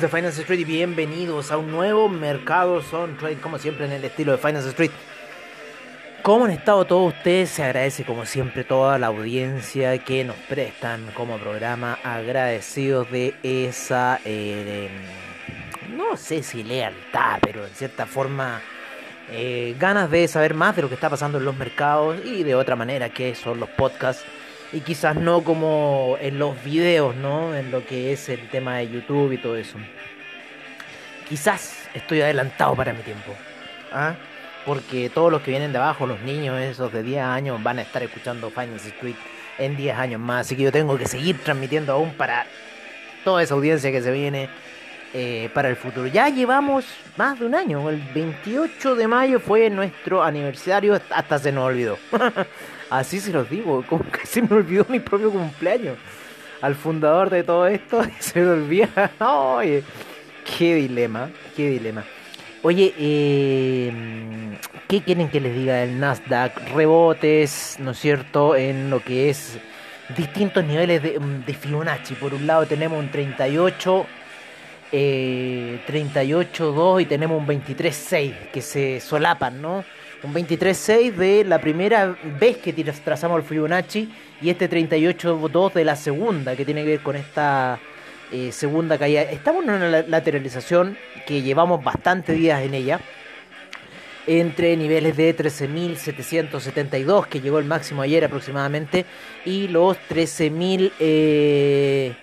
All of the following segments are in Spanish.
De Finance Street bienvenidos a un nuevo Mercado Son Trade, como siempre en el estilo de Finance Street. ¿Cómo han estado todos ustedes? Se agradece como siempre toda la audiencia que nos prestan como programa, agradecidos de esa, eh, no sé si lealtad, pero en cierta forma eh, ganas de saber más de lo que está pasando en los mercados y de otra manera que son los podcasts y quizás no como en los videos, ¿no? En lo que es el tema de YouTube y todo eso. Quizás estoy adelantado para mi tiempo. ¿ah? Porque todos los que vienen de abajo, los niños esos de 10 años, van a estar escuchando Finance Street en 10 años más. Así que yo tengo que seguir transmitiendo aún para toda esa audiencia que se viene eh, para el futuro. Ya llevamos más de un año. El 28 de mayo fue nuestro aniversario. Hasta se nos olvidó. Así se los digo, como que se me olvidó mi propio cumpleaños. Al fundador de todo esto se me olvida. Oye, qué dilema, qué dilema. Oye, eh, ¿qué quieren que les diga del Nasdaq? Rebotes, ¿no es cierto? En lo que es distintos niveles de Fibonacci. Por un lado tenemos un 38, eh, 38.2 y tenemos un 23.6 que se solapan, ¿no? un 23.6 de la primera vez que trazamos el Fibonacci y este 38.2 de la segunda, que tiene que ver con esta eh, segunda caída. Estamos en una lateralización que llevamos bastantes días en ella, entre niveles de 13.772, que llegó el máximo ayer aproximadamente, y los 13.000... Eh,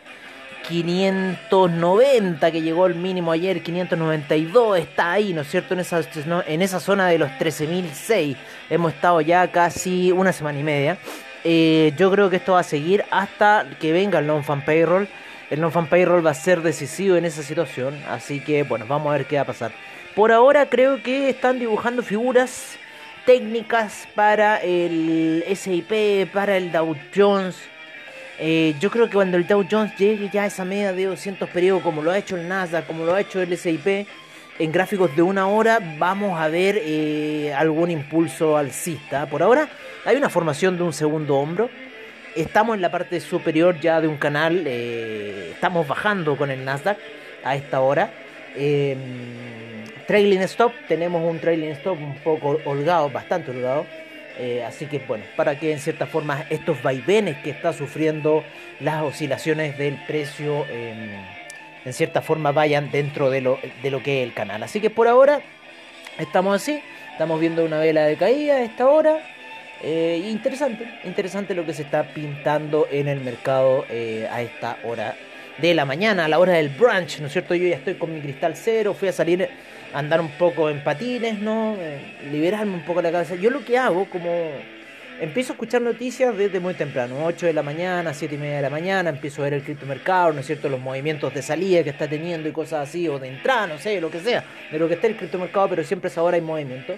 590 que llegó el mínimo ayer, 592 está ahí, ¿no es cierto? En esa, en esa zona de los 13.006 hemos estado ya casi una semana y media. Eh, yo creo que esto va a seguir hasta que venga el non-fan payroll. El non-fan payroll va a ser decisivo en esa situación, así que bueno, vamos a ver qué va a pasar. Por ahora creo que están dibujando figuras técnicas para el SIP, para el Dow Jones eh, yo creo que cuando el Dow Jones llegue ya a esa media de 200 periodos, como lo ha hecho el Nasdaq, como lo ha hecho el S&P, en gráficos de una hora vamos a ver eh, algún impulso alcista. Por ahora hay una formación de un segundo hombro. Estamos en la parte superior ya de un canal. Eh, estamos bajando con el Nasdaq a esta hora. Em, trailing stop. Tenemos un trailing stop un poco holgado, bastante holgado. Eh, así que bueno, para que en cierta forma estos vaivenes que está sufriendo las oscilaciones del precio en cierta forma vayan dentro de lo, de lo que es el canal. Así que por ahora estamos así, estamos viendo una vela de caída a esta hora. Eh, interesante, interesante lo que se está pintando en el mercado eh, a esta hora de la mañana, a la hora del brunch, ¿no es cierto? Yo ya estoy con mi cristal cero, fui a salir andar un poco en patines, ¿no? Eh, liberarme un poco la cabeza. Yo lo que hago, como empiezo a escuchar noticias desde muy temprano, 8 de la mañana, 7 y media de la mañana, empiezo a ver el criptomercado, ¿no es cierto? Los movimientos de salida que está teniendo y cosas así, o de entrada, no sé, lo que sea, de lo que esté el criptomercado, pero siempre es ahora hay movimiento.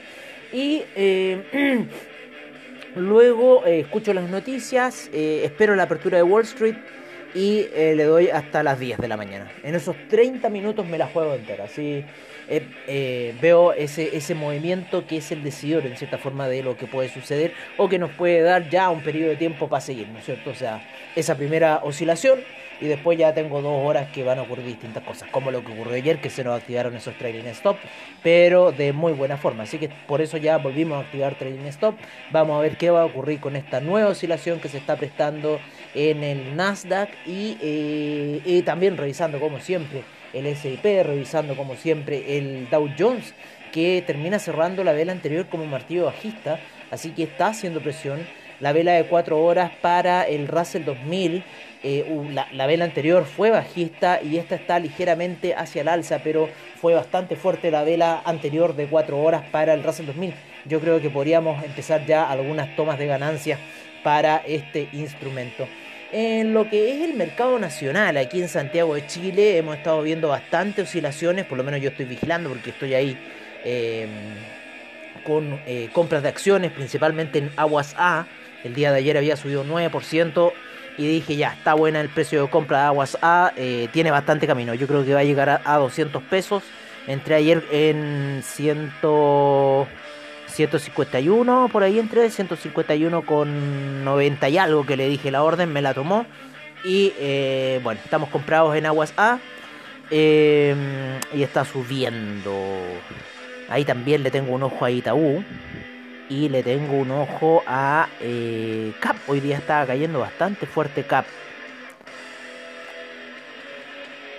Y eh, luego eh, escucho las noticias, espero la apertura de Wall Street y le doy hasta las 10 de la mañana. En esos 30 minutos me la juego entera, así eh, eh, veo ese, ese movimiento que es el decidor en cierta forma de lo que puede suceder o que nos puede dar ya un periodo de tiempo para seguir, ¿no es cierto? O sea, esa primera oscilación y después ya tengo dos horas que van a ocurrir distintas cosas, como lo que ocurrió ayer, que se nos activaron esos trading stop, pero de muy buena forma. Así que por eso ya volvimos a activar trading stop. Vamos a ver qué va a ocurrir con esta nueva oscilación que se está prestando en el Nasdaq y, eh, y también revisando como siempre el SIP, revisando como siempre el Dow Jones, que termina cerrando la vela anterior como martillo bajista, así que está haciendo presión. La vela de 4 horas para el Russell 2000, eh, la, vela anterior fue bajista y esta está ligeramente hacia el alza, pero fue bastante fuerte la vela anterior de 4 horas para el Russell 2000. Yo creo que podríamos empezar ya algunas tomas de ganancias para este instrumento. En lo que es el mercado nacional, aquí en Santiago de Chile, hemos estado viendo bastantes oscilaciones, por lo menos yo estoy vigilando porque estoy ahí em, con eh, compras de acciones, principalmente en Aguas A. El día de ayer había subido 9% y dije, ya, está buena el precio de compra de Aguas A, eh, tiene bastante camino. Yo creo que va a llegar a, a 200 pesos. Entré ayer en 100... 151 por ahí entre 151 con 90 y algo que le dije la orden, me la tomó. Y eh, bueno, estamos comprados en Aguas A. Eh, y está subiendo. Ahí también le tengo un ojo a Itaú. Y le tengo un ojo a eh, Cap. Hoy día está cayendo bastante fuerte Cap.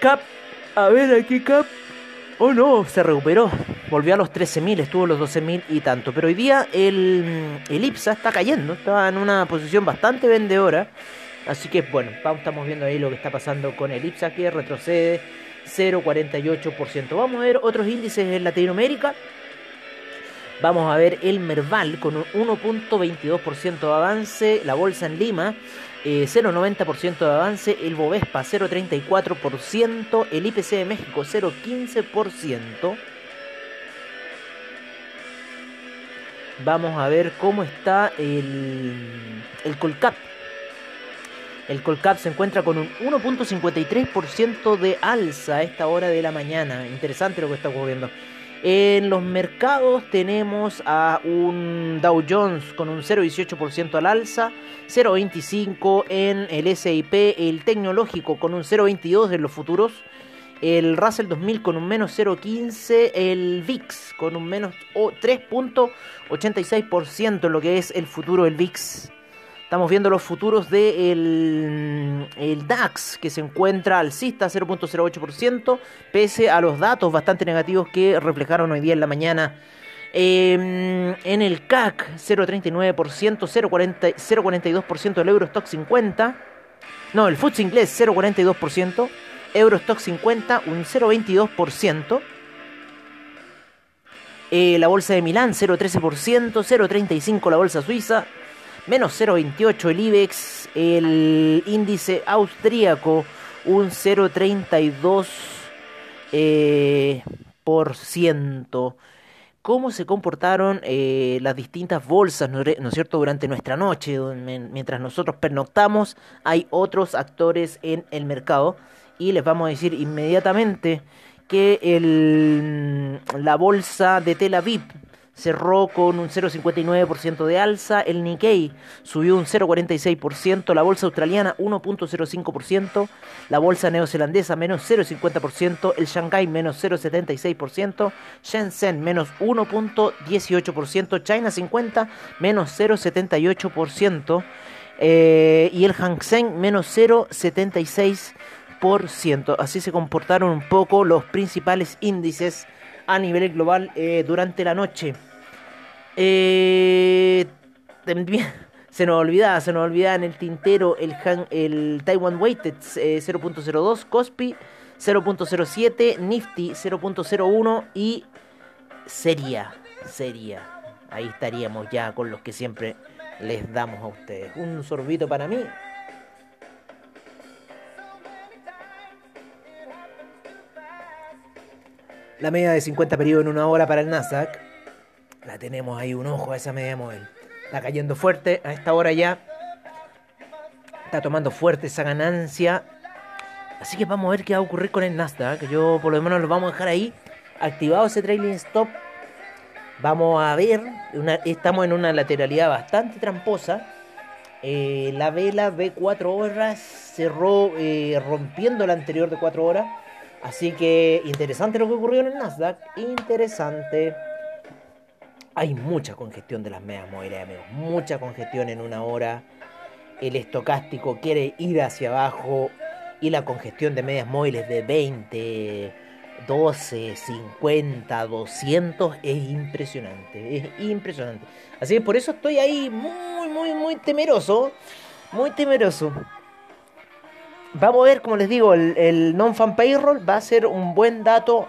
Cap. A ver aquí Cap. Oh no, se recuperó. Volvió a los 13.000, estuvo en los 12.000 y tanto. Pero hoy día el, el IPSA está cayendo. Está en una posición bastante vendedora. Así que bueno, estamos viendo ahí lo que está pasando con el IPSA que retrocede 0,48%. Vamos a ver otros índices en Latinoamérica. Vamos a ver el Merval con un 1.22% de avance, la bolsa en Lima 0.90% eh, de avance, el Bovespa 0.34%, el IPC de México 0.15%. Vamos a ver cómo está el, el Colcap. El Colcap se encuentra con un 1.53% de alza a esta hora de la mañana. Interesante lo que está ocurriendo. En los mercados tenemos a un Dow Jones con un 0,18% al alza, 0,25% en el SIP, el tecnológico con un 0,22% en los futuros, el Russell 2000 con un menos 0,15%, el VIX con un menos 3,86% en lo que es el futuro del VIX. Estamos viendo los futuros del de el DAX, que se encuentra alcista 0.08%, pese a los datos bastante negativos que reflejaron hoy día en la mañana. Em, en el CAC, 0.39%, 0.42% del Eurostock 50. No, el FTSE inglés, 0.42%. Eurostock 50, un 0.22%. Eh, la bolsa de Milán, 0.13%, 0.35% la bolsa suiza, menos 0,28 el IBEX, el índice austríaco un 0,32 eh, por ciento. ¿Cómo se comportaron eh, las distintas bolsas, ¿no es cierto?, durante nuestra noche, mientras nosotros pernoctamos, hay otros actores en el mercado y les vamos a decir inmediatamente que el, la bolsa de Tel Aviv cerró con un 0,59% de alza, el Nikkei subió un 0,46%, la bolsa australiana 1,05%, la bolsa neozelandesa menos 0,50%, el Shanghai menos 0,76%, Shenzhen menos 1,18%, China 50 menos 0,78% eh, y el Hang Seng menos 0,76%. Así se comportaron un poco los principales índices a nivel global eh, durante la noche. Eh, se nos olvidaba, se nos olvidaba en el tintero el, el Taiwan Weighted 0.02, Cospi 0.07, Nifty 0.01 y sería, sería. Ahí estaríamos ya con los que siempre les damos a ustedes. Un sorbito para mí. La media de 50 periodos en una hora para el Nasdaq. La tenemos ahí un ojo a esa media móvil. Está cayendo fuerte a esta hora ya. Está tomando fuerte esa ganancia. Así que vamos a ver qué va a ocurrir con el Nasdaq. Yo por lo menos lo vamos a dejar ahí. Activado ese trailing stop. Vamos a ver. estamos en una lateralidad bastante tramposa. Eh, la vela de 4 horas cerró eh, rompiendo la anterior de 4 horas Así que interesante lo que ocurrió en el Nasdaq. Interesante. Hay mucha congestión de las medias móviles, amigos. Mucha congestión en una hora. El estocástico quiere ir hacia abajo. Y la congestión de medias móviles de 20, 12, 50, 200 es impresionante. Es impresionante. Así que por eso estoy ahí muy, muy, muy temeroso. Muy temeroso. Vamos a ver, como les digo, el, non-fan payroll va a ser un buen dato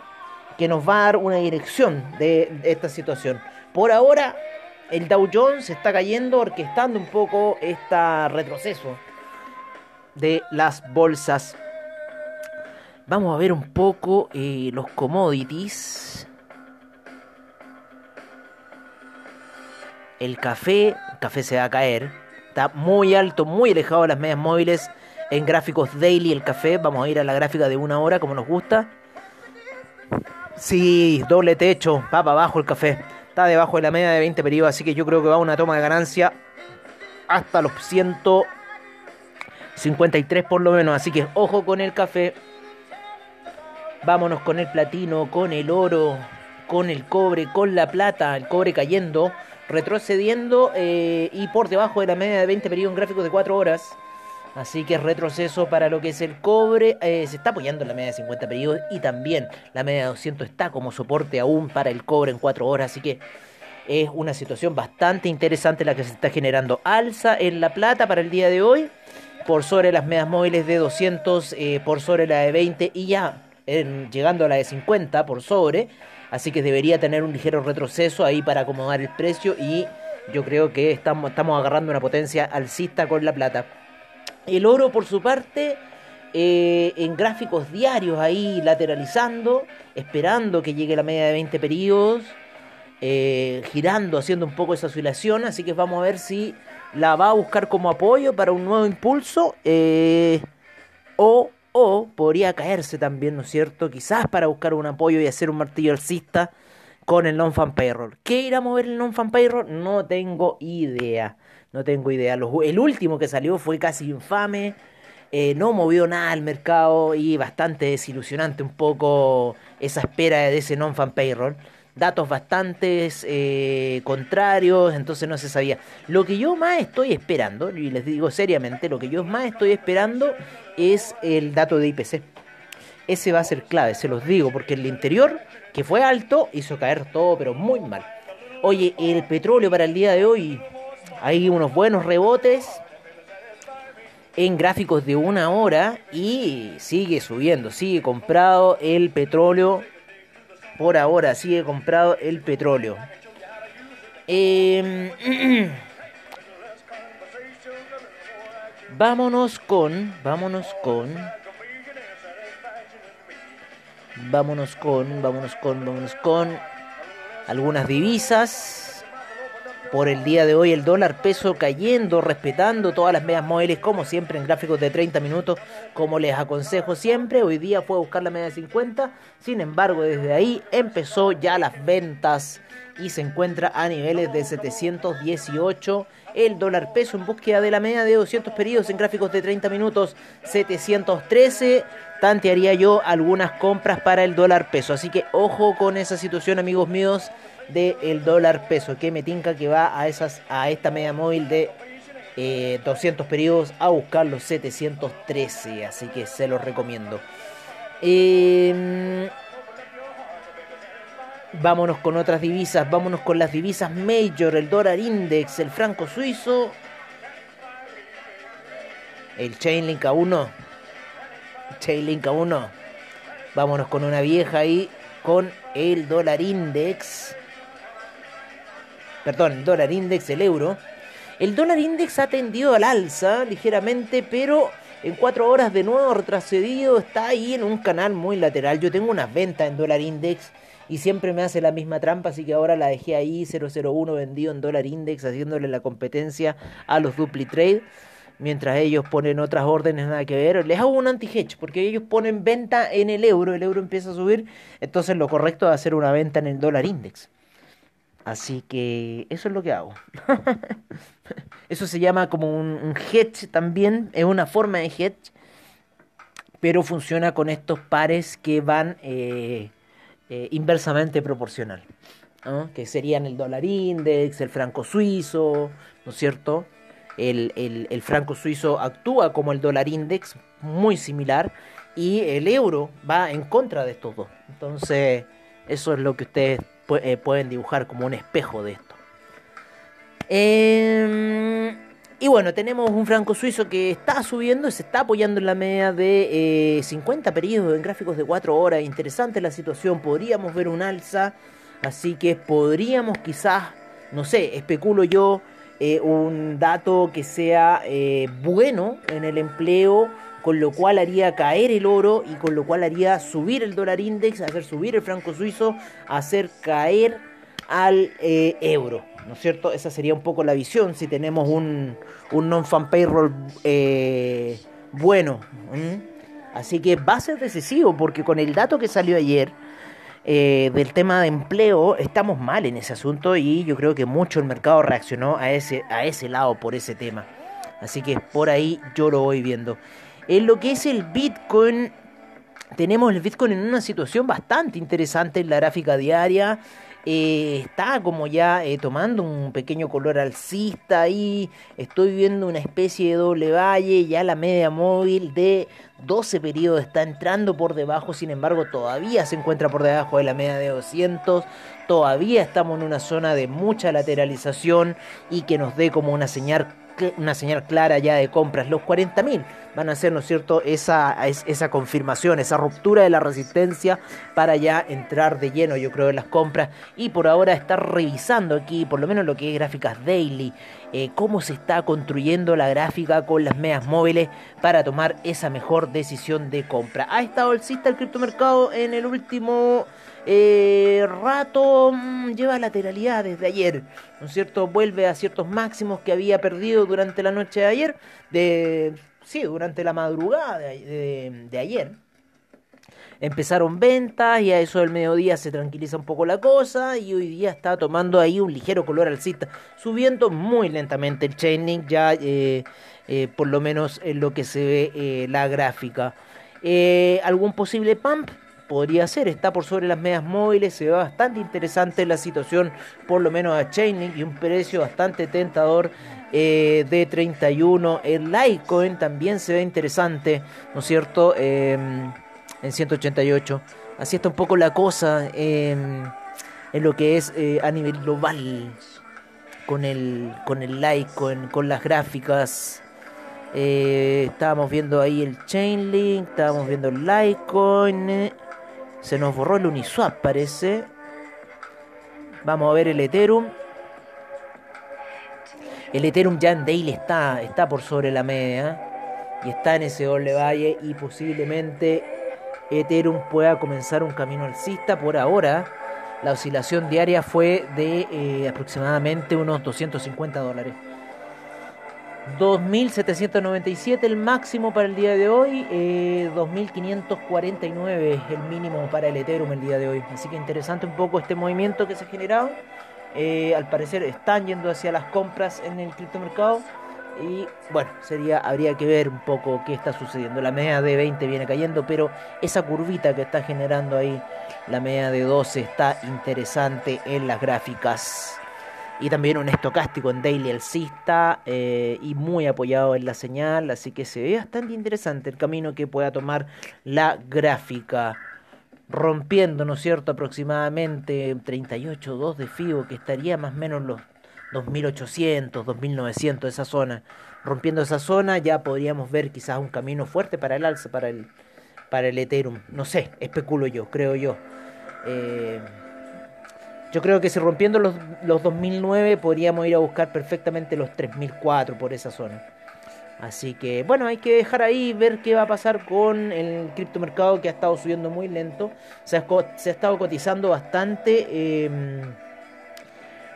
que nos va a dar una dirección de, esta situación. Por ahora, el Dow Jones está cayendo, orquestando un poco este retroceso de las bolsas. Vamos a ver un poco eh, los commodities. El café, el café se va a caer. Está muy alto, muy alejado de las medias móviles en gráficos daily el café. Vamos a ir a la gráfica de una hora como nos gusta. Sí, doble techo, va para abajo el café. Está debajo de la media de 20 periodos, así que yo creo que va una toma de ganancia hasta los 153 por lo menos. Así que ojo con el café. Vámonos con el platino, con el oro, con el cobre, con la plata, el cobre cayendo, retrocediendo eh, y por debajo de la media de 20 periodos en gráficos de 4 horas. Así que retroceso para lo que es el cobre. Eh, se está apoyando en la media de 50 periodos y también la media de 200 está como soporte aún para el cobre en 4 horas. Así que es una situación bastante interesante la que se está generando. Alza en la plata para el día de hoy por sobre las medias móviles de 200, eh, por sobre la de 20 y ya llegando a la de 50 por sobre. Así que debería tener un ligero retroceso ahí para acomodar el precio y yo creo que estamos agarrando una potencia alcista con la plata. El oro por su parte eh, en gráficos diarios ahí lateralizando, esperando que llegue la media de 20 periodos, eh, girando, haciendo un poco esa oscilación. Así que vamos a ver si la va a buscar como apoyo para un nuevo impulso eh, o o podría caerse también, ¿no es cierto? Quizás para buscar un apoyo y hacer un martillo alcista con el non-fan payroll. ¿Qué irá a mover el non-fan payroll? No tengo idea. No tengo idea. el último que salió fue casi infame. Eh, no movió nada al mercado y bastante desilusionante un poco esa espera de ese non-fan payroll datos bastante eh, contrarios, entonces no se sabía. Lo que yo más estoy esperando, y les digo seriamente, lo que yo más estoy esperando es el dato de IPC. Ese va a ser clave, se los digo, porque el interior, que fue alto, hizo caer todo, pero muy mal. Oye, el petróleo para el día de hoy, hay unos buenos rebotes en gráficos de una hora y sigue subiendo, sigue comprado el petróleo por ahora sigue comprado el petróleo. Em, vámonos con, vámonos con, vámonos con, vámonos con, vámonos con algunas divisas. Por el día de hoy el dólar peso cayendo, respetando todas las medias móviles como siempre en gráficos de 30 minutos, como les aconsejo siempre. Hoy día fue a buscar la media de 50, sin embargo desde ahí empezó ya las ventas y se encuentra a niveles de 718 el dólar peso en búsqueda de la media de 200 periodos en gráficos de 30 minutos 713 tantearía yo algunas compras para el dólar peso. Así que ojo con esa situación amigos míos del dólar peso, que me tinca que va a, esas, a esta media móvil de 200 eh, periodos a buscar los 713, así que se los recomiendo. Em, vámonos con otras divisas, vámonos con las divisas Major, el dólar index, el franco suizo, el Chainlink a 1, Chainlink a 1. Vámonos con una vieja ahí con el dólar index perdón, el dólar index, el euro. El dólar index ha tendido al alza ligeramente, pero en cuatro horas de nuevo retrocedido, está ahí en un canal muy lateral. Yo tengo unas ventas en dólar index y siempre me hace la misma trampa, así que ahora la dejé ahí 001 vendido en dólar index, haciéndole la competencia a los dupli trade. Mientras ellos ponen otras órdenes nada que ver, les hago un anti-hedge porque ellos ponen venta en el euro, el euro empieza a subir, entonces lo correcto es hacer una venta en el dólar index. Así que eso es lo que hago. eso se llama como un, hedge también, es una forma de hedge, pero funciona con estos pares que van eh, eh, inversamente proporcional, que serían el dólar index, el franco suizo, ¿no es cierto? El, el franco suizo actúa como el dólar index, muy similar, y el euro va en contra de estos dos. Entonces, eso es lo que ustedes eh, pueden dibujar como un espejo de esto. Em, y bueno, tenemos un franco suizo que está subiendo, se está apoyando en la media de 50 eh, periodos en gráficos de 4 horas. Interesante la situación, podríamos ver un alza, así que podríamos quizás, no sé, especulo yo, eh, un dato que sea bueno en el empleo con lo cual haría caer el oro y con lo cual haría subir el dólar index, hacer subir el franco suizo, hacer caer al eh, euro. ¿No es cierto? Esa sería un poco la visión si tenemos un, un non-fan payroll eh, bueno. Así que va a ser decisivo porque con el dato que salió ayer eh, del tema de empleo estamos mal en ese asunto y yo creo que mucho el mercado reaccionó a ese, a ese lado por ese tema. Así que por ahí yo lo voy viendo. En lo que es el Bitcoin, tenemos el Bitcoin en una situación bastante interesante en la gráfica diaria. Eh, está como ya eh, tomando un pequeño color alcista ahí. Estoy viendo una especie de doble valle. Ya la media móvil de 12 periodos está entrando por debajo. Sin embargo, todavía se encuentra por debajo de la media de 200. Todavía estamos en una zona de mucha lateralización y que nos dé como una señal una señal clara ya de compras. Los 40.000 van a ser, ¿no es cierto?, esa, esa confirmación, esa ruptura de la resistencia para ya entrar de lleno, yo creo, en las compras. Y por ahora estar revisando aquí, por lo menos lo que es gráficas daily, eh, cómo se está construyendo la gráfica con las medias móviles para tomar esa mejor decisión de compra. Ha estado alcista el criptomercado en el último eh, rato mm, lleva lateralidad desde ayer, ¿no es cierto? Vuelve a ciertos máximos que había perdido durante la noche de ayer, de, sí, durante la madrugada de, ayer. Empezaron ventas y a eso del mediodía se tranquiliza un poco la cosa y hoy día está tomando ahí un ligero color alcista, subiendo muy lentamente el chaining ya eh, eh, por lo menos en lo que se ve la gráfica. ¿Algún posible pump? Podría ser. Está por sobre las medias móviles, se ve bastante interesante la situación, por lo menos a Chainlink, y un precio bastante tentador eh, de 31. El Litecoin también se ve interesante, ¿no es cierto? Em, en 188. Así está un poco la cosa em, en lo que es eh, a nivel global con el, con el Litecoin, con las gráficas. Eh, estábamos viendo ahí el Chainlink, estábamos viendo el Litecoin. Se nos borró el Uniswap, parece. Vamos a ver el Ethereum. El Ethereum ya en daily está, está por sobre la media. Y está en ese doble valle. Y posiblemente Ethereum pueda comenzar un camino alcista. Por ahora, la oscilación diaria fue de eh, aproximadamente unos 250 dólares. 2.797 el máximo para el día de hoy, 2.549 eh, el mínimo para el Ethereum el día de hoy. Así que interesante un poco este movimiento que se ha generado. Eh, al parecer están yendo hacia las compras en el criptomercado. Y bueno, sería, habría que ver un poco qué está sucediendo. La media de 20 viene cayendo, pero esa curvita que está generando ahí, la media de 12, está interesante en las gráficas y también un estocástico en daily alcista eh, y muy apoyado en la señal, así que se ve bastante interesante el camino que pueda tomar la gráfica, rompiendo, ¿no es cierto?, aproximadamente 38.2 de FIBO, que estaría más o menos los 2800, 2900, esa zona. Rompiendo esa zona ya podríamos ver quizás un camino fuerte para el alza, para el, para el Ethereum. No sé, especulo yo, creo yo. Eh, yo creo que si rompiendo los, los 2009 podríamos ir a buscar perfectamente los 3004 por esa zona. Así que bueno, hay que dejar ahí ver qué va a pasar con el criptomercado que ha estado subiendo muy lento. Se ha, estado cotizando bastante em,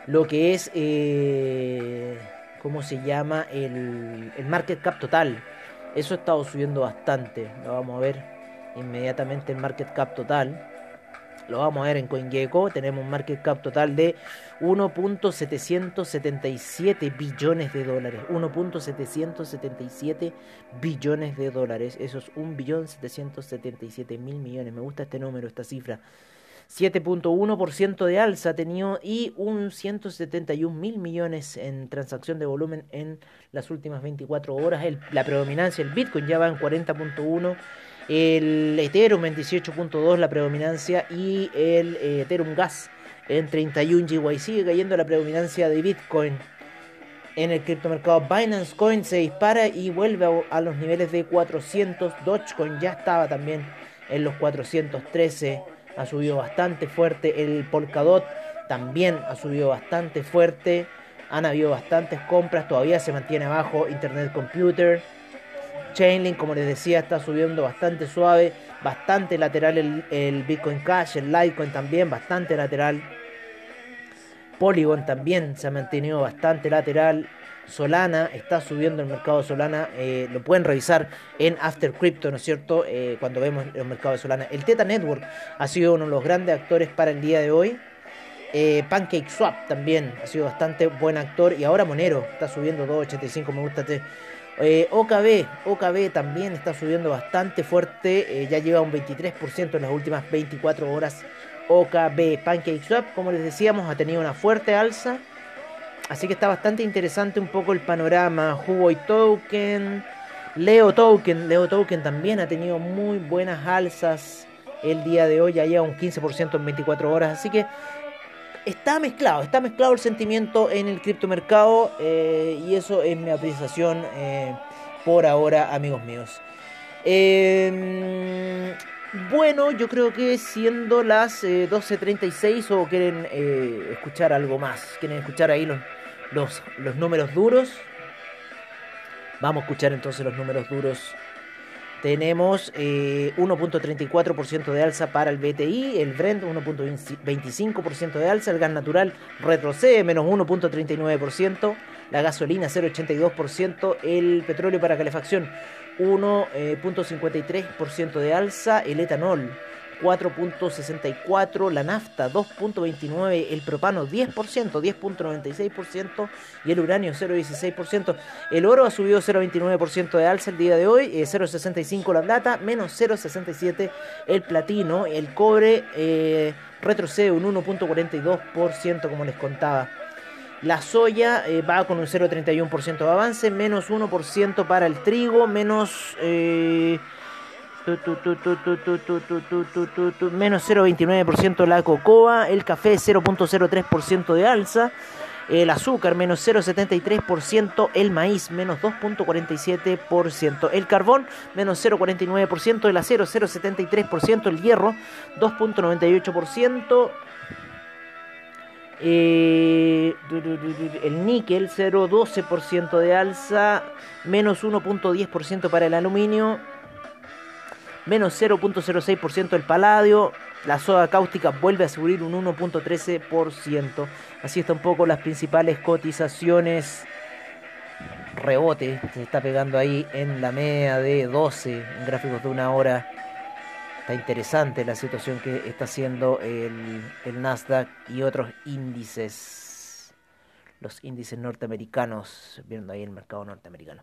lo que es, eh, ¿cómo se llama? El, el market cap total. Eso ha estado subiendo bastante. Lo vamos a ver inmediatamente el market cap total. Lo vamos a ver en CoinGecko. Tenemos un market cap total de 1.777 billones de dólares. 1.777 billones de dólares. Eso es 1.777.000 millones. Me gusta este número, esta cifra. 7.1% de alza ha tenido y un 171 mil millones en transacción de volumen en las últimas 24 horas. la predominancia, el Bitcoin ya va en 40.1 el Ethereum en 18.2 la predominancia y el eh, Ethereum Gas en 31 GY. Sigue cayendo la predominancia de Bitcoin en el criptomercado. Binance Coin se dispara y vuelve a, los niveles de 400. Dogecoin ya estaba también en los 413. Ha subido bastante fuerte. El Polkadot también ha subido bastante fuerte. Han habido bastantes compras. Todavía se mantiene abajo Internet Computer. Chainlink, como les decía, está subiendo bastante suave, bastante lateral el, Bitcoin Cash, el Litecoin también, bastante lateral. Polygon también se ha mantenido bastante lateral. Solana está subiendo el mercado de Solana, eh, lo pueden revisar en After Crypto, ¿no es cierto? Eh, cuando vemos el mercado de Solana. El Teta Network ha sido uno de los grandes actores para el día de hoy. Eh, Pancake Swap también ha sido bastante buen actor. Y ahora Monero está subiendo 2.85. Me gusta este Eh, OKB, OKB también está subiendo bastante fuerte, eh, ya lleva un 23% en las últimas 24 horas. OKB Pancake Swap, como les decíamos, ha tenido una fuerte alza. Así que está bastante interesante un poco el panorama. Huboy Token, Leo Token, Leo Token también ha tenido muy buenas alzas el día de hoy, ya lleva un 15% en 24 horas. Así que está mezclado, está mezclado el sentimiento en el criptomercado eh, y eso es mi apreciación eh, por ahora, amigos míos. Em, bueno, yo creo que siendo las 12.36 eh, o quieren escuchar algo más, quieren escuchar ahí los, los, los números duros. Vamos a escuchar entonces los números duros tenemos 1.34% eh, de alza para el BTI, el Brent 1.25% de alza, el gas natural retrocede menos 1.39%, la gasolina 0.82%, el petróleo para calefacción 1.53% de alza, el etanol 4.64%, la nafta 2.29%, el propano 10%, 10.96% y el uranio 0.16%. El oro ha subido 0.29% de alza el día de hoy, 0.65% eh, la plata, menos 0.67% el platino, el cobre eh, retrocede un 1.42% como les contaba. La soya eh, va con un 0.31% de avance, menos 1% para el trigo, menos menos 0,29% la cocoa, el café 0.03% de alza, el azúcar menos 0,73%, el maíz menos 2.47%, el carbón menos 0,49%, el acero 0,73%, el hierro 2.98%. Eh, el níquel 0,12% de alza, menos 1.10% para el aluminio, menos 0.06% el paladio, la soda cáustica vuelve a subir un 1.13%. Así está un poco las principales cotizaciones. Rebote se está pegando ahí en la media de 12 en gráficos de una hora. Está interesante la situación que está haciendo el, el Nasdaq y otros índices. Los índices norteamericanos, viendo ahí el mercado norteamericano.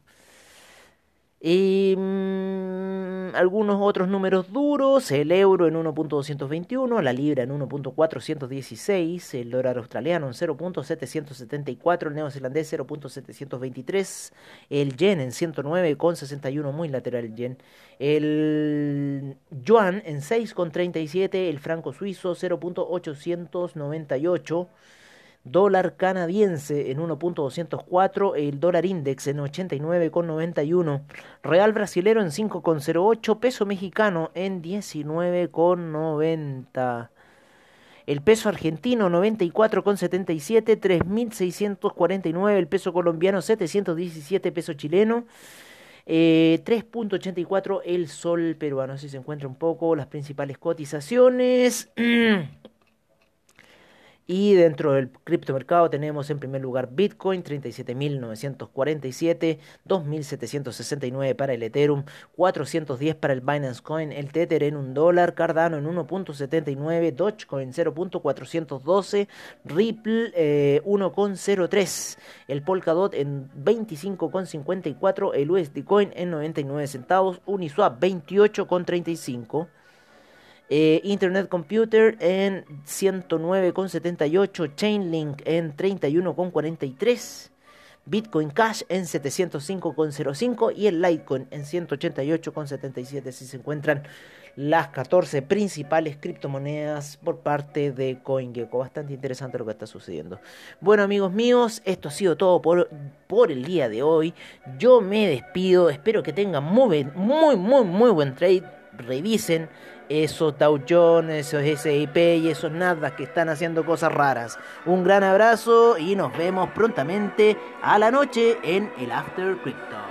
Y mm, algunos otros números duros, el euro en 1.221, la libra en 1.416, el dólar australiano en 0.774, el neozelandés 0.723, el yen en 109.61, muy lateral el yen, el yuan en 6.37, el franco suizo 0.898, dólar canadiense en 1.204, el dólar index en 89,91, real brasilero en 5,08, peso mexicano en 19,90. El peso argentino 94,77, 3.649. El peso colombiano 717, peso chileno. 3.84 eh, el sol peruano. Así se encuentra un poco las principales cotizaciones. Y dentro del criptomercado tenemos en primer lugar Bitcoin 37.947, 2.769 para el Ethereum, 410 para el Binance Coin, el Tether en un dólar, Cardano en 1.79, Dogecoin 0.412, Ripple 1.03, eh, el Polkadot en 25.54, el USD Coin en 99 centavos, Uniswap 28.35. Eh, Internet Computer en 109,78, Chainlink en 31,43, Bitcoin Cash en 705,05 y el Litecoin en 188,77. Si se encuentran las 14 principales criptomonedas por parte de CoinGecko. Bastante interesante lo que está sucediendo. Bueno amigos míos, esto ha sido todo por, por el día de hoy. Yo me despido, espero que tengan muy, muy, muy, muy buen trade. Revisen esos Dow Jones, esos SIP y esos nada que están haciendo cosas raras. Un gran abrazo y nos vemos prontamente a la noche en el After Crypto.